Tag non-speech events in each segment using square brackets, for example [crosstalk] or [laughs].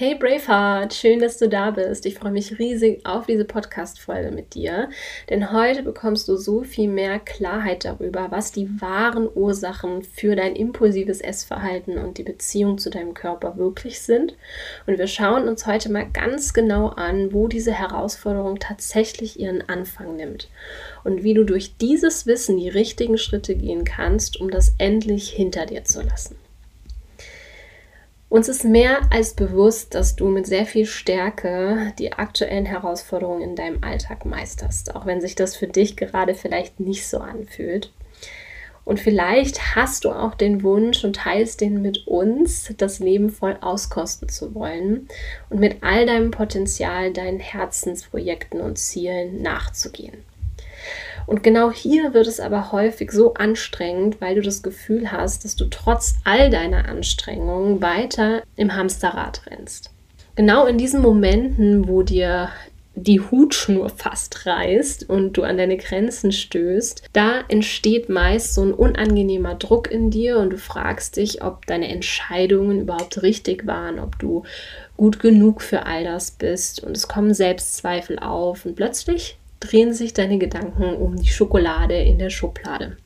Hey Braveheart, schön, dass du da bist. Ich freue mich riesig auf diese Podcast-Folge mit dir, denn heute bekommst du so viel mehr Klarheit darüber, was die wahren Ursachen für dein impulsives Essverhalten und die Beziehung zu deinem Körper wirklich sind. Und wir schauen uns heute mal ganz genau an, wo diese Herausforderung tatsächlich ihren Anfang nimmt und wie du durch dieses Wissen die richtigen Schritte gehen kannst, um das endlich hinter dir zu lassen. Uns ist mehr als bewusst, dass du mit sehr viel Stärke die aktuellen Herausforderungen in deinem Alltag meisterst, auch wenn sich das für dich gerade vielleicht nicht so anfühlt. Und vielleicht hast du auch den Wunsch und teilst den mit uns, das Leben voll auskosten zu wollen und mit all deinem Potenzial deinen Herzensprojekten und Zielen nachzugehen. Und genau hier wird es aber häufig so anstrengend, weil du das Gefühl hast, dass du trotz all deiner Anstrengungen weiter im Hamsterrad rennst. Genau in diesen Momenten, wo dir die Hutschnur fast reißt und du an deine Grenzen stößt, da entsteht meist so ein unangenehmer Druck in dir und du fragst dich, ob deine Entscheidungen überhaupt richtig waren, ob du gut genug für all das bist und es kommen Selbstzweifel auf und plötzlich drehen sich deine Gedanken um die Schokolade in der Schublade.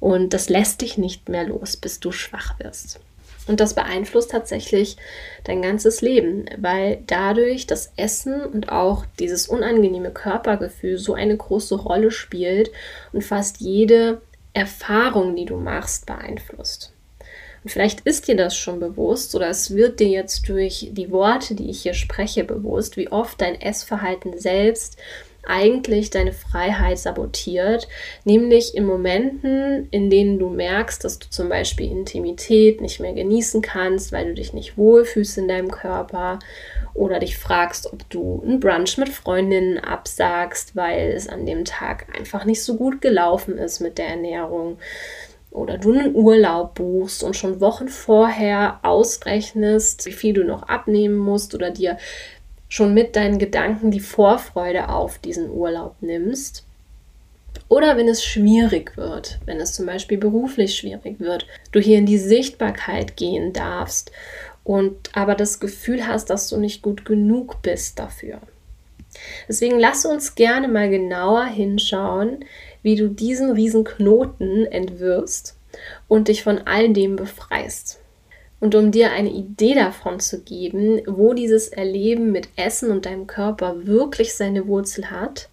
Und das lässt dich nicht mehr los, bis du schwach wirst. Und das beeinflusst tatsächlich dein ganzes Leben, weil dadurch das Essen und auch dieses unangenehme Körpergefühl so eine große Rolle spielt und fast jede Erfahrung, die du machst, beeinflusst. Und vielleicht ist dir das schon bewusst oder es wird dir jetzt durch die Worte, die ich hier spreche, bewusst, wie oft dein Essverhalten selbst eigentlich deine Freiheit sabotiert, nämlich in Momenten, in denen du merkst, dass du zum Beispiel Intimität nicht mehr genießen kannst, weil du dich nicht wohlfühlst in deinem Körper oder dich fragst, ob du einen Brunch mit Freundinnen absagst, weil es an dem Tag einfach nicht so gut gelaufen ist mit der Ernährung oder du einen Urlaub buchst und schon Wochen vorher ausrechnest, wie viel du noch abnehmen musst oder dir schon mit deinen Gedanken die Vorfreude auf diesen Urlaub nimmst. Oder wenn es schwierig wird, wenn es zum Beispiel beruflich schwierig wird, du hier in die Sichtbarkeit gehen darfst und aber das Gefühl hast, dass du nicht gut genug bist dafür. Deswegen lass uns gerne mal genauer hinschauen, wie du diesen riesen Knoten entwirfst und dich von all dem befreist. Und um dir eine Idee davon zu geben, wo dieses Erleben mit Essen und deinem Körper wirklich seine Wurzel hat,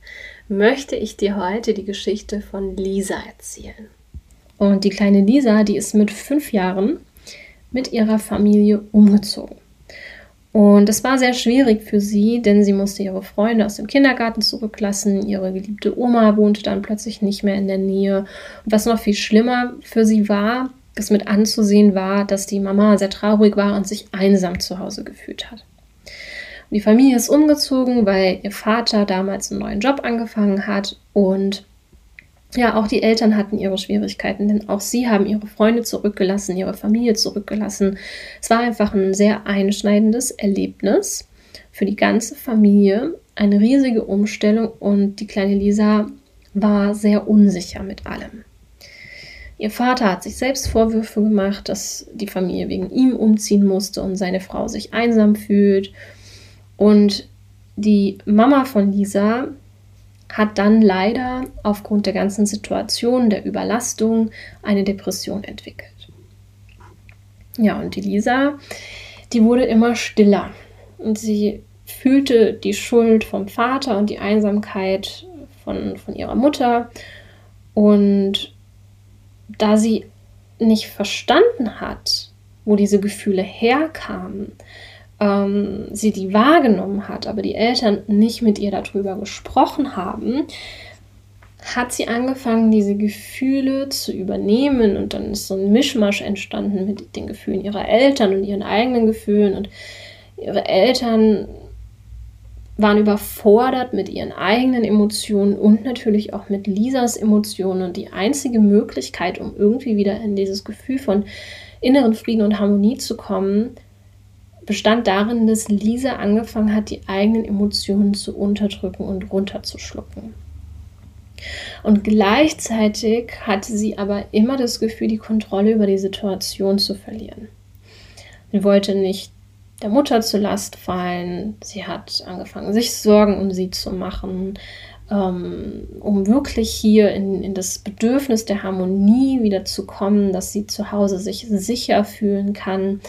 möchte ich dir heute die Geschichte von Lisa erzählen. Und die kleine Lisa, die ist mit fünf Jahren mit ihrer Familie umgezogen. Und es war sehr schwierig für sie, denn sie musste ihre Freunde aus dem Kindergarten zurücklassen. Ihre geliebte Oma wohnte dann plötzlich nicht mehr in der Nähe. Und was noch viel schlimmer für sie war, es mit anzusehen war, dass die Mama sehr traurig war und sich einsam zu Hause gefühlt hat. Die Familie ist umgezogen, weil ihr Vater damals einen neuen Job angefangen hat und ja, auch die Eltern hatten ihre Schwierigkeiten, denn auch sie haben ihre Freunde zurückgelassen, ihre Familie zurückgelassen. Es war einfach ein sehr einschneidendes Erlebnis für die ganze Familie, eine riesige Umstellung und die kleine Lisa war sehr unsicher mit allem. Ihr Vater hat sich selbst Vorwürfe gemacht, dass die Familie wegen ihm umziehen musste und seine Frau sich einsam fühlt. Und die Mama von Lisa hat dann leider aufgrund der ganzen Situation, der Überlastung, eine Depression entwickelt. Ja, und die Lisa, die wurde immer stiller und sie fühlte die Schuld vom Vater und die Einsamkeit von, von ihrer Mutter und da sie nicht verstanden hat, wo diese Gefühle herkamen, ähm, sie die wahrgenommen hat, aber die Eltern nicht mit ihr darüber gesprochen haben, hat sie angefangen, diese Gefühle zu übernehmen und dann ist so ein Mischmasch entstanden mit den Gefühlen ihrer Eltern und ihren eigenen Gefühlen und ihre Eltern waren überfordert mit ihren eigenen Emotionen und natürlich auch mit Lisas Emotionen. Und die einzige Möglichkeit, um irgendwie wieder in dieses Gefühl von inneren Frieden und Harmonie zu kommen, bestand darin, dass Lisa angefangen hat, die eigenen Emotionen zu unterdrücken und runterzuschlucken. Und gleichzeitig hatte sie aber immer das Gefühl, die Kontrolle über die Situation zu verlieren. Sie wollte nicht der Mutter zur Last fallen. Sie hat angefangen, sich Sorgen um sie zu machen, ähm, um wirklich hier in, in das Bedürfnis der Harmonie wieder zu kommen, dass sie zu Hause sich sicher fühlen kann,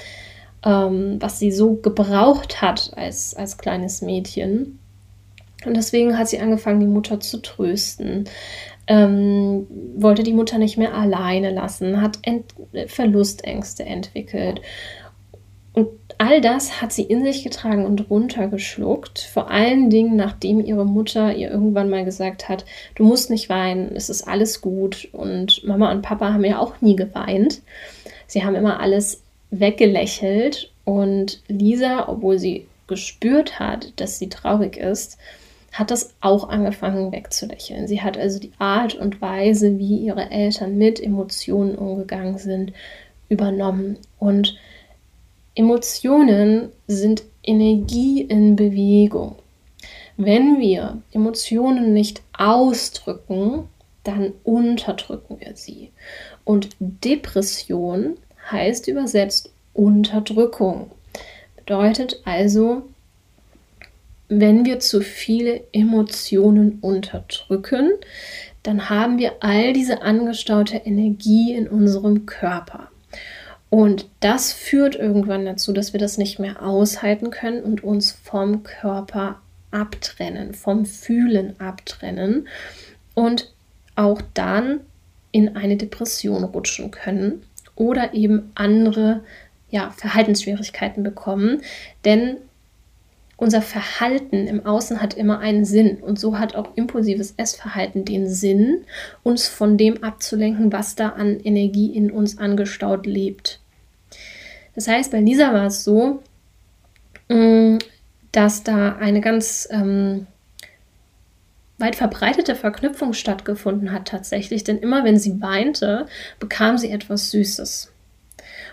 ähm, was sie so gebraucht hat als, als kleines Mädchen. Und deswegen hat sie angefangen, die Mutter zu trösten, ähm, wollte die Mutter nicht mehr alleine lassen, hat Ent Verlustängste entwickelt. Und all das hat sie in sich getragen und runtergeschluckt. Vor allen Dingen, nachdem ihre Mutter ihr irgendwann mal gesagt hat, du musst nicht weinen, es ist alles gut. Und Mama und Papa haben ja auch nie geweint. Sie haben immer alles weggelächelt. Und Lisa, obwohl sie gespürt hat, dass sie traurig ist, hat das auch angefangen wegzulächeln. Sie hat also die Art und Weise, wie ihre Eltern mit Emotionen umgegangen sind, übernommen. Und Emotionen sind Energie in Bewegung. Wenn wir Emotionen nicht ausdrücken, dann unterdrücken wir sie. Und Depression heißt übersetzt Unterdrückung. Bedeutet also, wenn wir zu viele Emotionen unterdrücken, dann haben wir all diese angestaute Energie in unserem Körper. Und das führt irgendwann dazu, dass wir das nicht mehr aushalten können und uns vom Körper abtrennen, vom Fühlen abtrennen und auch dann in eine Depression rutschen können oder eben andere ja, Verhaltensschwierigkeiten bekommen. Denn unser Verhalten im Außen hat immer einen Sinn und so hat auch impulsives Essverhalten den Sinn, uns von dem abzulenken, was da an Energie in uns angestaut lebt. Das heißt, bei Lisa war es so, mm, dass da eine ganz ähm, weit verbreitete Verknüpfung stattgefunden hat tatsächlich, denn immer wenn sie weinte, bekam sie etwas Süßes.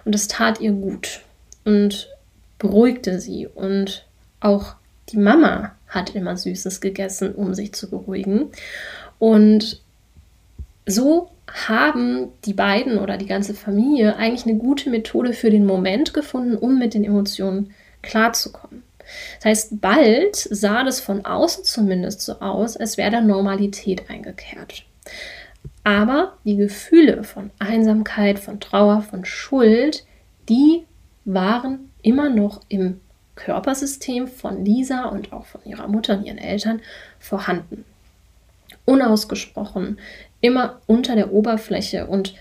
Und das tat ihr gut und beruhigte sie und auch die Mama hat immer Süßes gegessen, um sich zu beruhigen. Und so haben die beiden oder die ganze Familie eigentlich eine gute Methode für den Moment gefunden, um mit den Emotionen klarzukommen. Das heißt, bald sah das von außen zumindest so aus, als wäre da Normalität eingekehrt. Aber die Gefühle von Einsamkeit, von Trauer, von Schuld, die waren immer noch im Körpersystem von Lisa und auch von ihrer Mutter und ihren Eltern vorhanden. Unausgesprochen, immer unter der Oberfläche und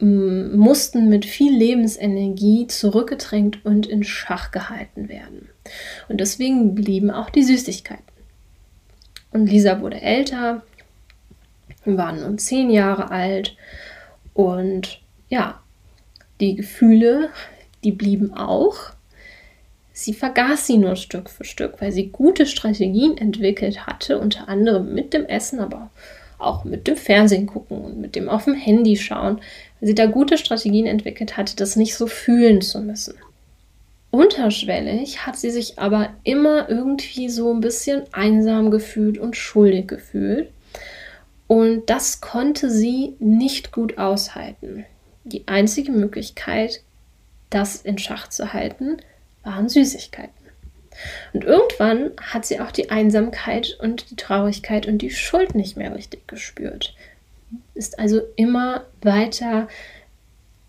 mm, mussten mit viel Lebensenergie zurückgedrängt und in Schach gehalten werden. Und deswegen blieben auch die Süßigkeiten. Und Lisa wurde älter, waren nun zehn Jahre alt und ja, die Gefühle, die blieben auch, Sie vergaß sie nur Stück für Stück, weil sie gute Strategien entwickelt hatte, unter anderem mit dem Essen, aber auch mit dem Fernsehen gucken und mit dem auf dem Handy schauen, weil sie da gute Strategien entwickelt hatte, das nicht so fühlen zu müssen. Unterschwellig hat sie sich aber immer irgendwie so ein bisschen einsam gefühlt und schuldig gefühlt. Und das konnte sie nicht gut aushalten. Die einzige Möglichkeit, das in Schach zu halten, waren Süßigkeiten. Und irgendwann hat sie auch die Einsamkeit und die Traurigkeit und die Schuld nicht mehr richtig gespürt. Ist also immer weiter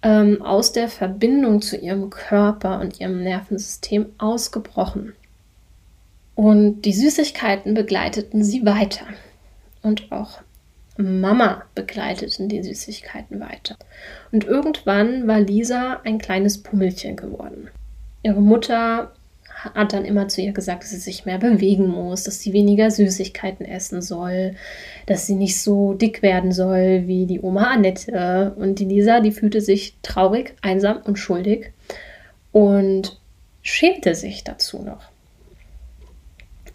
ähm, aus der Verbindung zu ihrem Körper und ihrem Nervensystem ausgebrochen. Und die Süßigkeiten begleiteten sie weiter. Und auch Mama begleiteten die Süßigkeiten weiter. Und irgendwann war Lisa ein kleines Pummelchen geworden ihre Mutter hat dann immer zu ihr gesagt, dass sie sich mehr bewegen muss, dass sie weniger Süßigkeiten essen soll, dass sie nicht so dick werden soll wie die Oma Annette. Und die Lisa, die fühlte sich traurig, einsam und schuldig und schämte sich dazu noch.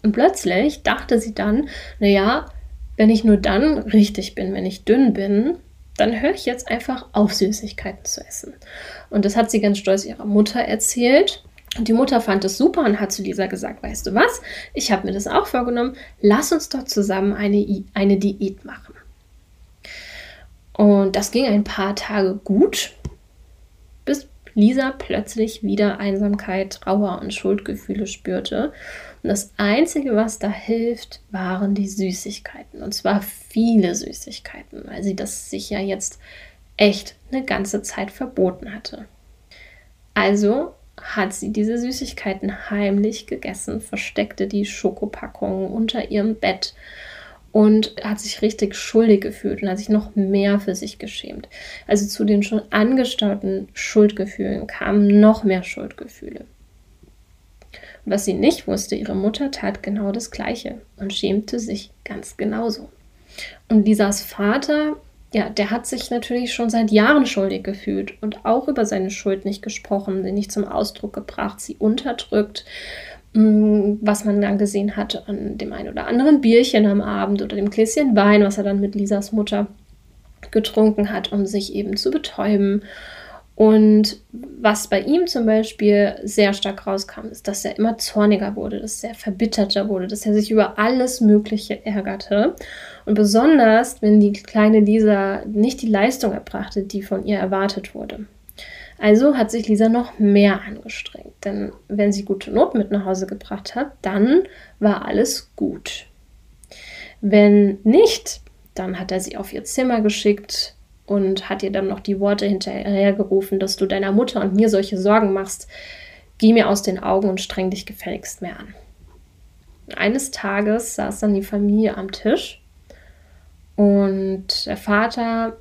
Und plötzlich dachte sie dann, naja, wenn ich nur dann richtig bin, wenn ich dünn bin, dann höre ich jetzt einfach auf, Süßigkeiten zu essen. Und das hat sie ganz stolz ihrer Mutter erzählt. Und die Mutter fand es super und hat zu Lisa gesagt, weißt du was, ich habe mir das auch vorgenommen, lass uns doch zusammen eine, eine Diät machen. Und das ging ein paar Tage gut, bis Lisa plötzlich wieder Einsamkeit, Trauer und Schuldgefühle spürte. Und das Einzige, was da hilft, waren die Süßigkeiten. Und zwar viele Süßigkeiten, weil sie das sich ja jetzt echt eine ganze Zeit verboten hatte. Also hat sie diese Süßigkeiten heimlich gegessen, versteckte die Schokopackungen unter ihrem Bett und hat sich richtig schuldig gefühlt und hat sich noch mehr für sich geschämt. Also zu den schon angestauten Schuldgefühlen kamen noch mehr Schuldgefühle. Was sie nicht wusste, ihre Mutter tat genau das Gleiche und schämte sich ganz genauso. Und Lisas Vater ja, der hat sich natürlich schon seit Jahren schuldig gefühlt und auch über seine Schuld nicht gesprochen, sie nicht zum Ausdruck gebracht, sie unterdrückt, mm, was man dann gesehen hat an dem einen oder anderen Bierchen am Abend oder dem Gläschen Wein, was er dann mit Lisas Mutter getrunken hat, um sich eben zu betäuben. Und was bei ihm zum Beispiel sehr stark rauskam, ist, dass er immer zorniger wurde, dass er verbitterter wurde, dass er sich über alles Mögliche ärgerte. Und besonders, wenn die kleine Lisa nicht die Leistung erbrachte, die von ihr erwartet wurde. Also hat sich Lisa noch mehr angestrengt, denn wenn sie gute Noten mit nach Hause gebracht hat, dann war alles gut. Wenn nicht, dann hat er sie auf ihr Zimmer geschickt, und hat ihr dann noch die Worte hinterhergerufen, dass du deiner Mutter und mir solche Sorgen machst. Geh mir aus den Augen und streng dich gefälligst mehr an. Eines Tages saß dann die Familie am Tisch und der Vater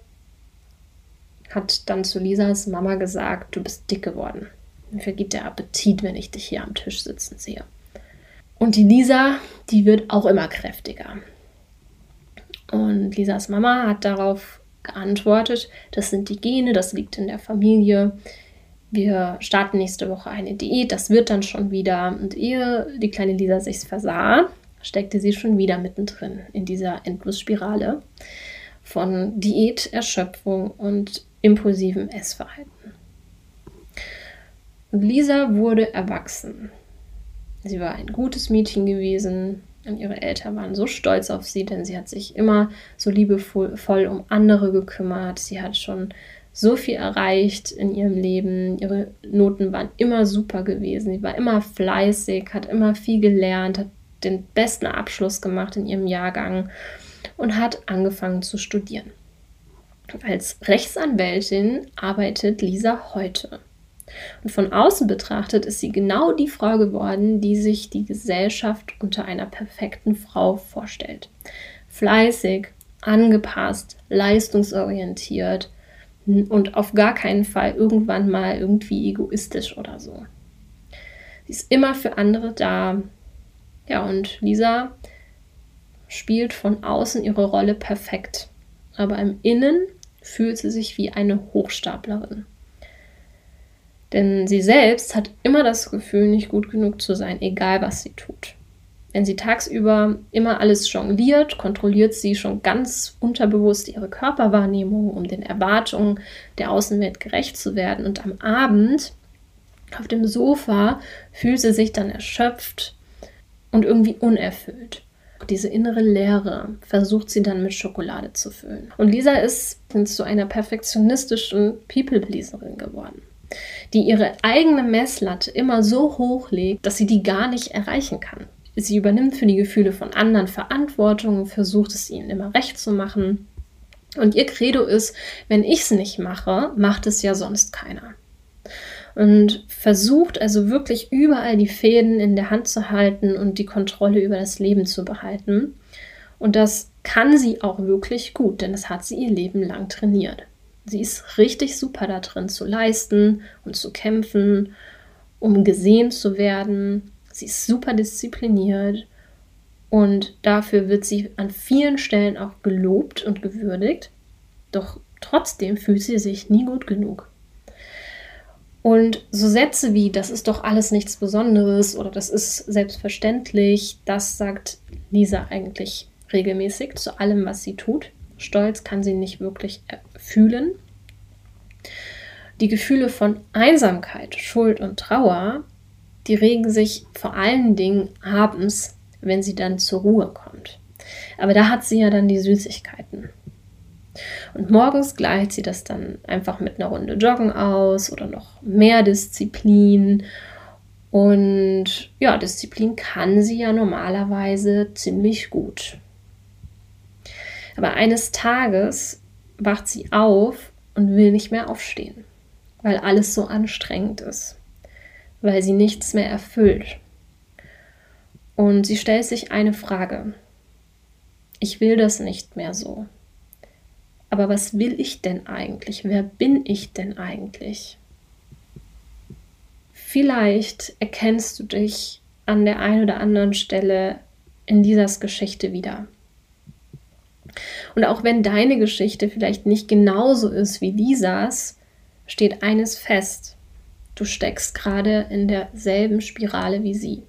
hat dann zu Lisas Mama gesagt, du bist dick geworden. Mir vergeht der Appetit, wenn ich dich hier am Tisch sitzen sehe. Und die Lisa, die wird auch immer kräftiger. Und Lisas Mama hat darauf geantwortet, das sind die Gene, das liegt in der Familie. Wir starten nächste Woche eine Diät, das wird dann schon wieder. Und ehe die kleine Lisa sich versah, steckte sie schon wieder mittendrin in dieser Endlosspirale von Diät, Erschöpfung und impulsivem Essverhalten. Und Lisa wurde erwachsen. Sie war ein gutes Mädchen gewesen, und ihre Eltern waren so stolz auf sie, denn sie hat sich immer so liebevoll um andere gekümmert. Sie hat schon so viel erreicht in ihrem Leben. Ihre Noten waren immer super gewesen. Sie war immer fleißig, hat immer viel gelernt, hat den besten Abschluss gemacht in ihrem Jahrgang und hat angefangen zu studieren. Als Rechtsanwältin arbeitet Lisa heute. Und von außen betrachtet ist sie genau die Frau geworden, die sich die Gesellschaft unter einer perfekten Frau vorstellt. Fleißig, angepasst, leistungsorientiert und auf gar keinen Fall irgendwann mal irgendwie egoistisch oder so. Sie ist immer für andere da. Ja, und Lisa spielt von außen ihre Rolle perfekt. Aber im Innen fühlt sie sich wie eine Hochstaplerin. Denn sie selbst hat immer das Gefühl, nicht gut genug zu sein, egal was sie tut. Wenn sie tagsüber immer alles jongliert, kontrolliert sie schon ganz unterbewusst ihre Körperwahrnehmung, um den Erwartungen der Außenwelt gerecht zu werden. Und am Abend auf dem Sofa fühlt sie sich dann erschöpft und irgendwie unerfüllt. Diese innere Leere versucht sie dann mit Schokolade zu füllen. Und Lisa ist zu einer perfektionistischen People-Pleaserin geworden die ihre eigene Messlatte immer so hoch legt, dass sie die gar nicht erreichen kann. Sie übernimmt für die Gefühle von anderen Verantwortung versucht es ihnen immer recht zu machen. Und ihr Credo ist, wenn ich es nicht mache, macht es ja sonst keiner. Und versucht also wirklich überall die Fäden in der Hand zu halten und die Kontrolle über das Leben zu behalten. Und das kann sie auch wirklich gut, denn das hat sie ihr Leben lang trainiert. Sie ist richtig super da drin zu leisten und zu kämpfen, um gesehen zu werden. Sie ist super diszipliniert und dafür wird sie an vielen Stellen auch gelobt und gewürdigt. Doch trotzdem fühlt sie sich nie gut genug. Und so Sätze wie, das ist doch alles nichts Besonderes oder das ist selbstverständlich, das sagt Lisa eigentlich regelmäßig zu allem, was sie tut. Stolz kann sie nicht wirklich fühlen. Die Gefühle von Einsamkeit, Schuld und Trauer, die regen sich vor allen Dingen abends, wenn sie dann zur Ruhe kommt. Aber da hat sie ja dann die Süßigkeiten. Und morgens gleicht sie das dann einfach mit einer Runde Joggen aus oder noch mehr Disziplin. Und ja, Disziplin kann sie ja normalerweise ziemlich gut. Aber eines Tages wacht sie auf und will nicht mehr aufstehen, weil alles so anstrengend ist, weil sie nichts mehr erfüllt. Und sie stellt sich eine Frage. Ich will das nicht mehr so. Aber was will ich denn eigentlich? Wer bin ich denn eigentlich? Vielleicht erkennst du dich an der einen oder anderen Stelle in dieser Geschichte wieder. Und auch wenn deine Geschichte vielleicht nicht genauso ist wie Lisas, steht eines fest. Du steckst gerade in derselben Spirale wie sie.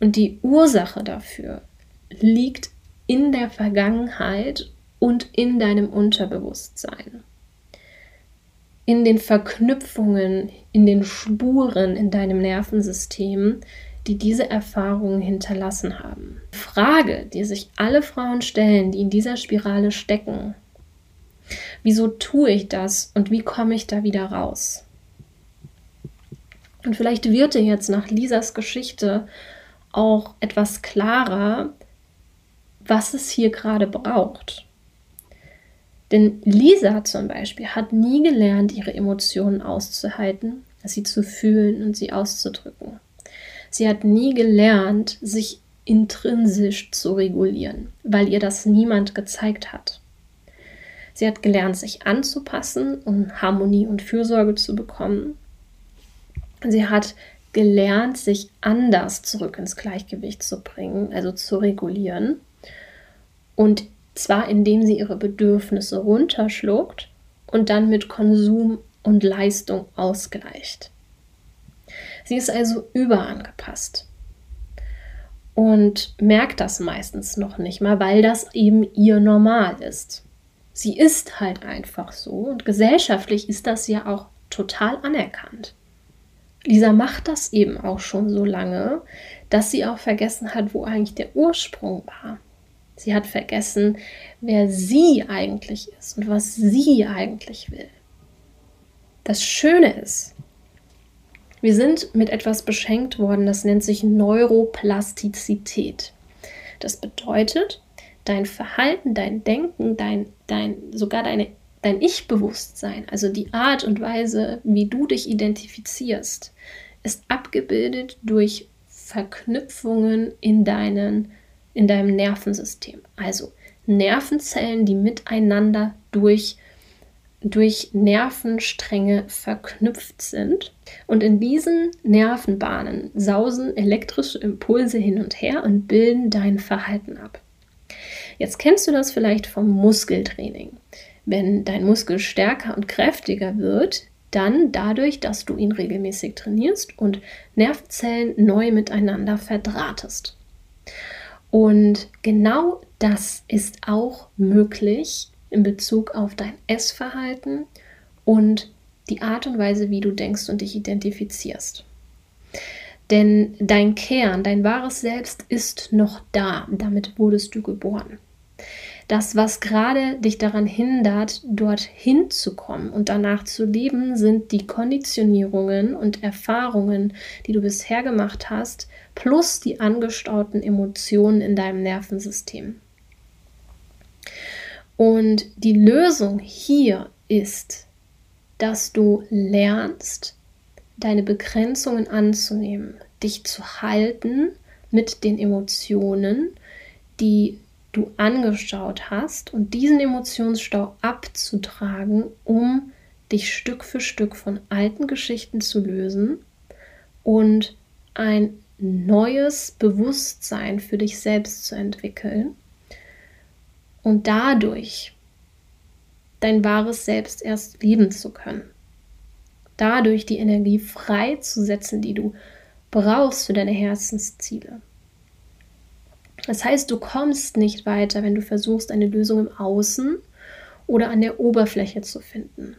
Und die Ursache dafür liegt in der Vergangenheit und in deinem Unterbewusstsein. In den Verknüpfungen, in den Spuren in deinem Nervensystem, die diese Erfahrungen hinterlassen haben. Frage, die sich alle Frauen stellen, die in dieser Spirale stecken. Wieso tue ich das und wie komme ich da wieder raus? Und vielleicht wird dir jetzt nach Lisas Geschichte auch etwas klarer, was es hier gerade braucht. Denn Lisa zum Beispiel hat nie gelernt, ihre Emotionen auszuhalten, sie zu fühlen und sie auszudrücken. Sie hat nie gelernt, sich intrinsisch zu regulieren, weil ihr das niemand gezeigt hat. Sie hat gelernt, sich anzupassen, um Harmonie und Fürsorge zu bekommen. Sie hat gelernt, sich anders zurück ins Gleichgewicht zu bringen, also zu regulieren. Und zwar indem sie ihre Bedürfnisse runterschluckt und dann mit Konsum und Leistung ausgleicht. Sie ist also überangepasst und merkt das meistens noch nicht mal, weil das eben ihr Normal ist. Sie ist halt einfach so und gesellschaftlich ist das ja auch total anerkannt. Lisa macht das eben auch schon so lange, dass sie auch vergessen hat, wo eigentlich der Ursprung war. Sie hat vergessen, wer sie eigentlich ist und was sie eigentlich will. Das Schöne ist, wir sind mit etwas beschenkt worden, das nennt sich Neuroplastizität. Das bedeutet, dein Verhalten, dein Denken, dein, dein, sogar deine, dein Ich-Bewusstsein, also die Art und Weise, wie du dich identifizierst, ist abgebildet durch Verknüpfungen in deinen in deinem Nervensystem. Also Nervenzellen, die miteinander durch, durch Nervenstränge verknüpft sind. Und in diesen Nervenbahnen sausen elektrische Impulse hin und her und bilden dein Verhalten ab. Jetzt kennst du das vielleicht vom Muskeltraining. Wenn dein Muskel stärker und kräftiger wird, dann dadurch, dass du ihn regelmäßig trainierst und Nervenzellen neu miteinander verdrahtest. Und genau das ist auch möglich in Bezug auf dein Essverhalten und die Art und Weise, wie du denkst und dich identifizierst. Denn dein Kern, dein wahres Selbst ist noch da. Damit wurdest du geboren. Das, was gerade dich daran hindert, dorthin zu kommen und danach zu leben, sind die Konditionierungen und Erfahrungen, die du bisher gemacht hast, plus die angestauten Emotionen in deinem Nervensystem. Und die Lösung hier ist, dass du lernst, deine Begrenzungen anzunehmen, dich zu halten mit den Emotionen, die du angeschaut hast und diesen Emotionsstau abzutragen, um dich Stück für Stück von alten Geschichten zu lösen und ein neues Bewusstsein für dich selbst zu entwickeln und dadurch dein wahres Selbst erst leben zu können. Dadurch die Energie freizusetzen, die du brauchst für deine Herzensziele. Das heißt, du kommst nicht weiter, wenn du versuchst, eine Lösung im Außen oder an der Oberfläche zu finden.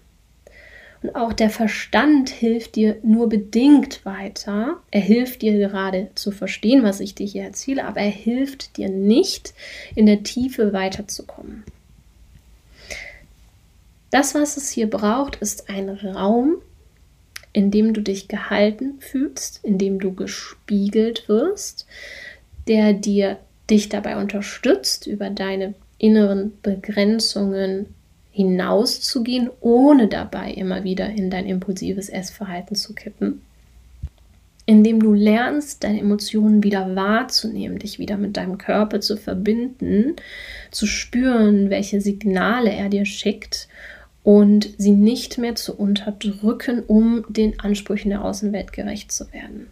Und auch der Verstand hilft dir nur bedingt weiter. Er hilft dir gerade zu verstehen, was ich dir hier erzähle, aber er hilft dir nicht, in der Tiefe weiterzukommen. Das, was es hier braucht, ist ein Raum, in dem du dich gehalten fühlst, in dem du gespiegelt wirst, der dir dich dabei unterstützt, über deine inneren Begrenzungen hinauszugehen, ohne dabei immer wieder in dein impulsives Essverhalten zu kippen. Indem du lernst, deine Emotionen wieder wahrzunehmen, dich wieder mit deinem Körper zu verbinden, zu spüren, welche Signale er dir schickt und sie nicht mehr zu unterdrücken, um den Ansprüchen der Außenwelt gerecht zu werden.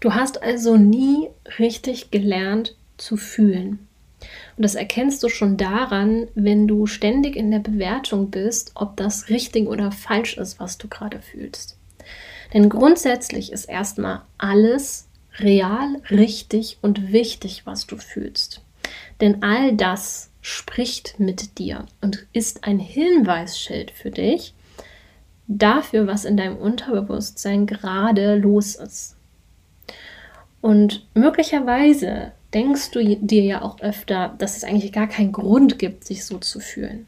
Du hast also nie richtig gelernt zu fühlen. Und das erkennst du schon daran, wenn du ständig in der Bewertung bist, ob das richtig oder falsch ist, was du gerade fühlst. Denn grundsätzlich ist erstmal alles real, richtig und wichtig, was du fühlst. Denn all das spricht mit dir und ist ein Hinweisschild für dich dafür, was in deinem Unterbewusstsein gerade los ist. Und möglicherweise denkst du dir ja auch öfter, dass es eigentlich gar keinen Grund gibt, sich so zu fühlen.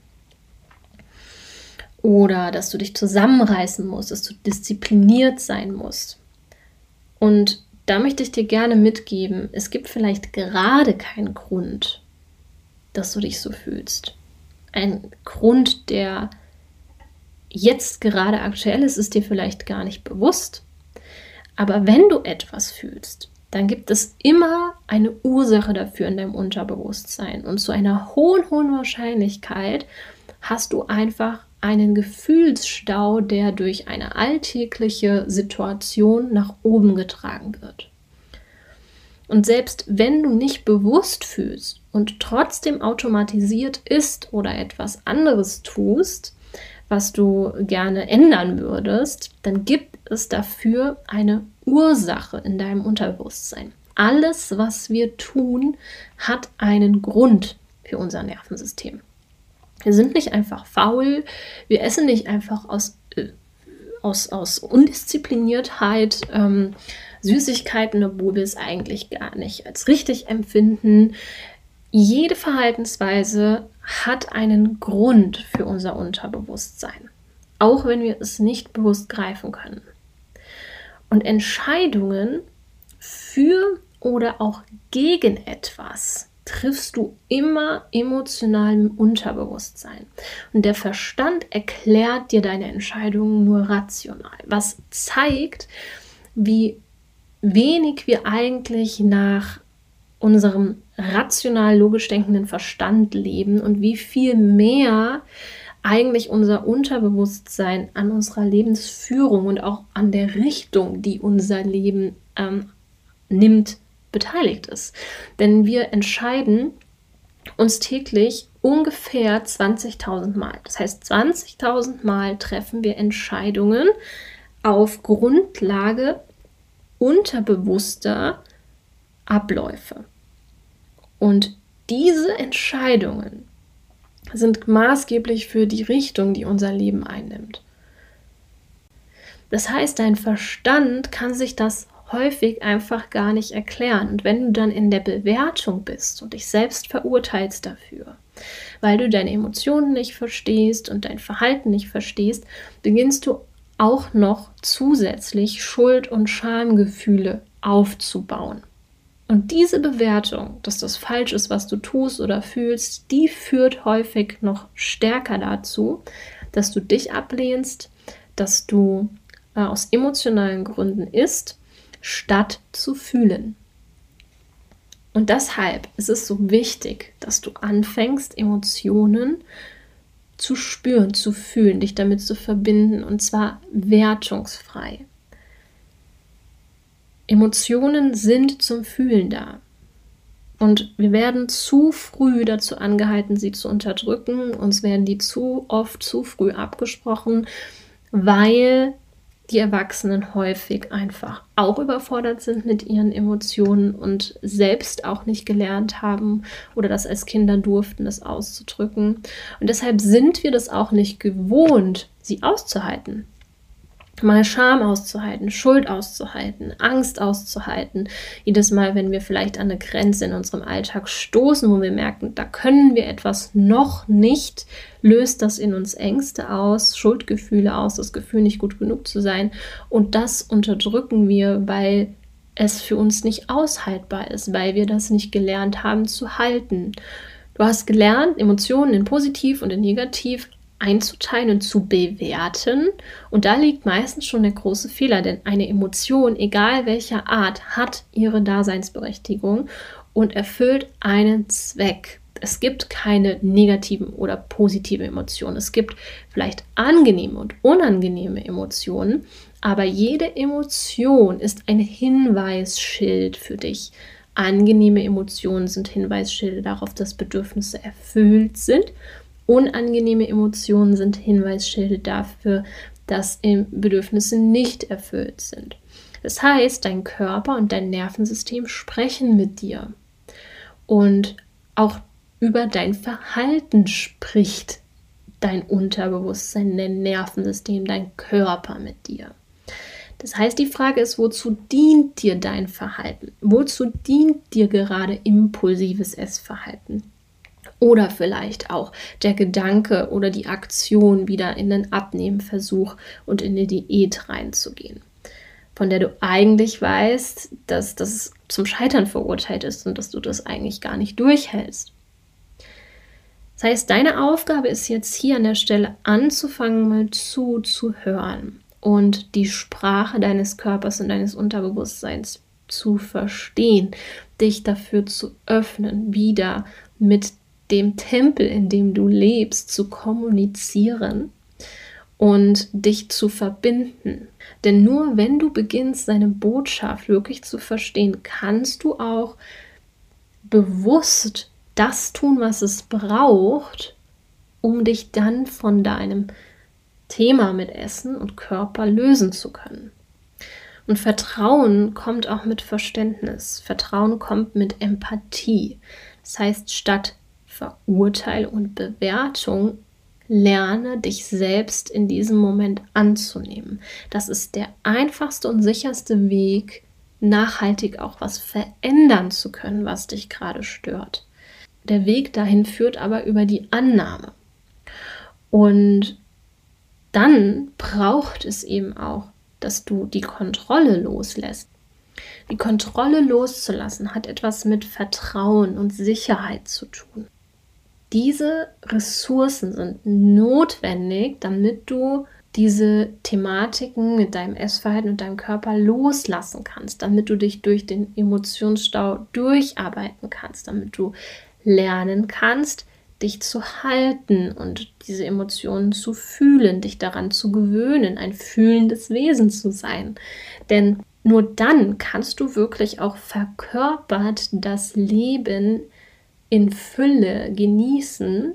Oder dass du dich zusammenreißen musst, dass du diszipliniert sein musst. Und da möchte ich dir gerne mitgeben, es gibt vielleicht gerade keinen Grund, dass du dich so fühlst. Ein Grund, der jetzt gerade aktuell ist, ist dir vielleicht gar nicht bewusst. Aber wenn du etwas fühlst, dann gibt es immer eine Ursache dafür in deinem Unterbewusstsein. Und zu einer hohen, hohen Wahrscheinlichkeit hast du einfach einen Gefühlsstau, der durch eine alltägliche Situation nach oben getragen wird. Und selbst wenn du nicht bewusst fühlst und trotzdem automatisiert ist oder etwas anderes tust, was du gerne ändern würdest, dann gibt es dafür eine Ursache in deinem Unterbewusstsein. Alles, was wir tun, hat einen Grund für unser Nervensystem. Wir sind nicht einfach faul, wir essen nicht einfach aus, äh, aus, aus Undiszipliniertheit ähm, Süßigkeiten, obwohl wir es eigentlich gar nicht als richtig empfinden. Jede Verhaltensweise hat einen Grund für unser Unterbewusstsein, auch wenn wir es nicht bewusst greifen können. Und Entscheidungen für oder auch gegen etwas triffst du immer emotional im Unterbewusstsein. Und der Verstand erklärt dir deine Entscheidungen nur rational, was zeigt, wie wenig wir eigentlich nach unserem rational logisch denkenden Verstand leben und wie viel mehr eigentlich unser Unterbewusstsein an unserer Lebensführung und auch an der Richtung, die unser Leben ähm, nimmt, beteiligt ist. Denn wir entscheiden uns täglich ungefähr 20.000 Mal. Das heißt, 20.000 Mal treffen wir Entscheidungen auf Grundlage unterbewusster Abläufe. Und diese Entscheidungen sind maßgeblich für die Richtung, die unser Leben einnimmt. Das heißt, dein Verstand kann sich das häufig einfach gar nicht erklären. Und wenn du dann in der Bewertung bist und dich selbst verurteilst dafür, weil du deine Emotionen nicht verstehst und dein Verhalten nicht verstehst, beginnst du auch noch zusätzlich Schuld- und Schamgefühle aufzubauen. Und diese Bewertung, dass das falsch ist, was du tust oder fühlst, die führt häufig noch stärker dazu, dass du dich ablehnst, dass du äh, aus emotionalen Gründen isst, statt zu fühlen. Und deshalb ist es so wichtig, dass du anfängst, Emotionen zu spüren, zu fühlen, dich damit zu verbinden und zwar wertungsfrei. Emotionen sind zum Fühlen da. Und wir werden zu früh dazu angehalten, sie zu unterdrücken. Uns werden die zu oft zu früh abgesprochen, weil die Erwachsenen häufig einfach auch überfordert sind mit ihren Emotionen und selbst auch nicht gelernt haben oder das als Kinder durften, das auszudrücken. Und deshalb sind wir das auch nicht gewohnt, sie auszuhalten. Mal Scham auszuhalten, Schuld auszuhalten, Angst auszuhalten. Jedes Mal, wenn wir vielleicht an eine Grenze in unserem Alltag stoßen, wo wir merken, da können wir etwas noch nicht, löst das in uns Ängste aus, Schuldgefühle aus, das Gefühl, nicht gut genug zu sein. Und das unterdrücken wir, weil es für uns nicht aushaltbar ist, weil wir das nicht gelernt haben zu halten. Du hast gelernt, Emotionen in positiv und in negativ einzuteilen und zu bewerten. Und da liegt meistens schon der große Fehler, denn eine Emotion, egal welcher Art, hat ihre Daseinsberechtigung und erfüllt einen Zweck. Es gibt keine negativen oder positiven Emotionen. Es gibt vielleicht angenehme und unangenehme Emotionen, aber jede Emotion ist ein Hinweisschild für dich. Angenehme Emotionen sind Hinweisschilder darauf, dass Bedürfnisse erfüllt sind Unangenehme Emotionen sind Hinweisschilde dafür, dass Bedürfnisse nicht erfüllt sind. Das heißt, dein Körper und dein Nervensystem sprechen mit dir. Und auch über dein Verhalten spricht dein Unterbewusstsein, dein Nervensystem, dein Körper mit dir. Das heißt, die Frage ist, wozu dient dir dein Verhalten? Wozu dient dir gerade impulsives Essverhalten? Oder vielleicht auch der Gedanke oder die Aktion wieder in den Abnehmversuch und in die Diät reinzugehen, von der du eigentlich weißt, dass das zum Scheitern verurteilt ist und dass du das eigentlich gar nicht durchhältst. Das heißt, deine Aufgabe ist jetzt hier an der Stelle anzufangen, mal zuzuhören und die Sprache deines Körpers und deines Unterbewusstseins zu verstehen, dich dafür zu öffnen, wieder mit dem Tempel, in dem du lebst, zu kommunizieren und dich zu verbinden. Denn nur wenn du beginnst, deine Botschaft wirklich zu verstehen, kannst du auch bewusst das tun, was es braucht, um dich dann von deinem Thema mit Essen und Körper lösen zu können. Und Vertrauen kommt auch mit Verständnis. Vertrauen kommt mit Empathie. Das heißt, statt Verurteilung und Bewertung, lerne dich selbst in diesem Moment anzunehmen. Das ist der einfachste und sicherste Weg, nachhaltig auch was verändern zu können, was dich gerade stört. Der Weg dahin führt aber über die Annahme. Und dann braucht es eben auch, dass du die Kontrolle loslässt. Die Kontrolle loszulassen hat etwas mit Vertrauen und Sicherheit zu tun diese Ressourcen sind notwendig, damit du diese Thematiken mit deinem Essverhalten und deinem Körper loslassen kannst, damit du dich durch den Emotionsstau durcharbeiten kannst, damit du lernen kannst, dich zu halten und diese Emotionen zu fühlen, dich daran zu gewöhnen, ein fühlendes Wesen zu sein. Denn nur dann kannst du wirklich auch verkörpert das Leben in Fülle genießen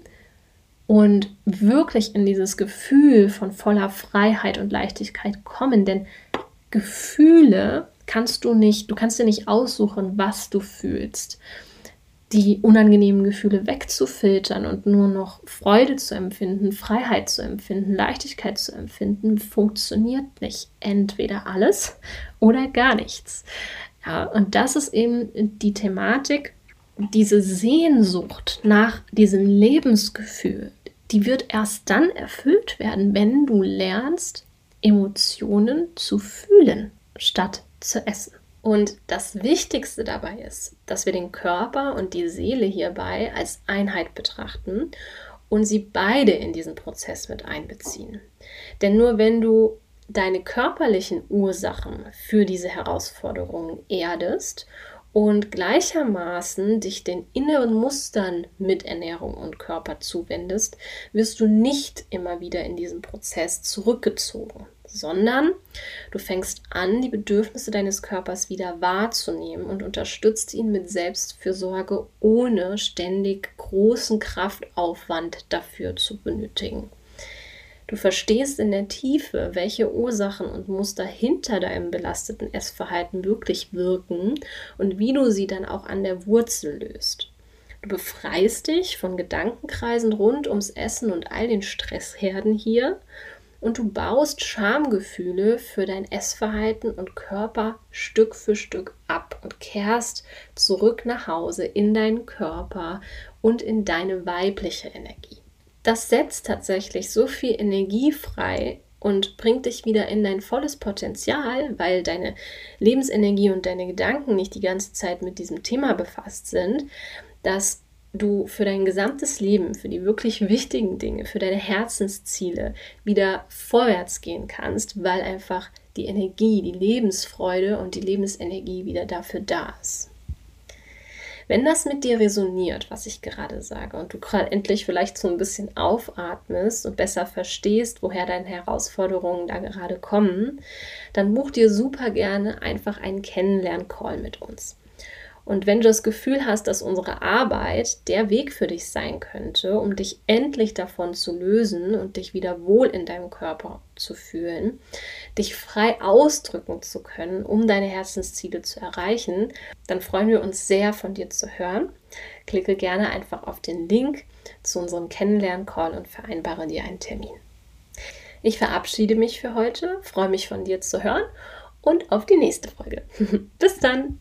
und wirklich in dieses Gefühl von voller Freiheit und Leichtigkeit kommen. Denn Gefühle kannst du nicht, du kannst dir nicht aussuchen, was du fühlst. Die unangenehmen Gefühle wegzufiltern und nur noch Freude zu empfinden, Freiheit zu empfinden, Leichtigkeit zu empfinden, funktioniert nicht. Entweder alles oder gar nichts. Ja, und das ist eben die Thematik, diese Sehnsucht nach diesem Lebensgefühl, die wird erst dann erfüllt werden, wenn du lernst, Emotionen zu fühlen, statt zu essen. Und das Wichtigste dabei ist, dass wir den Körper und die Seele hierbei als Einheit betrachten und sie beide in diesen Prozess mit einbeziehen. Denn nur wenn du deine körperlichen Ursachen für diese Herausforderungen erdest und gleichermaßen dich den inneren Mustern mit Ernährung und Körper zuwendest, wirst du nicht immer wieder in diesen Prozess zurückgezogen, sondern du fängst an, die Bedürfnisse deines Körpers wieder wahrzunehmen und unterstützt ihn mit Selbstfürsorge, ohne ständig großen Kraftaufwand dafür zu benötigen. Du verstehst in der Tiefe, welche Ursachen und Muster hinter deinem belasteten Essverhalten wirklich wirken und wie du sie dann auch an der Wurzel löst. Du befreist dich von Gedankenkreisen rund ums Essen und all den Stressherden hier und du baust Schamgefühle für dein Essverhalten und Körper Stück für Stück ab und kehrst zurück nach Hause in deinen Körper und in deine weibliche Energie. Das setzt tatsächlich so viel Energie frei und bringt dich wieder in dein volles Potenzial, weil deine Lebensenergie und deine Gedanken nicht die ganze Zeit mit diesem Thema befasst sind, dass du für dein gesamtes Leben, für die wirklich wichtigen Dinge, für deine Herzensziele wieder vorwärts gehen kannst, weil einfach die Energie, die Lebensfreude und die Lebensenergie wieder dafür da ist. Wenn das mit dir resoniert, was ich gerade sage, und du gerade endlich vielleicht so ein bisschen aufatmest und besser verstehst, woher deine Herausforderungen da gerade kommen, dann buch dir super gerne einfach einen Kennenlern-Call mit uns. Und wenn du das Gefühl hast, dass unsere Arbeit der Weg für dich sein könnte, um dich endlich davon zu lösen und dich wieder wohl in deinem Körper zu fühlen, dich frei ausdrücken zu können, um deine Herzensziele zu erreichen, dann freuen wir uns sehr, von dir zu hören. Klicke gerne einfach auf den Link zu unserem Kennenlern-Call und vereinbare dir einen Termin. Ich verabschiede mich für heute, freue mich von dir zu hören und auf die nächste Folge. [laughs] Bis dann!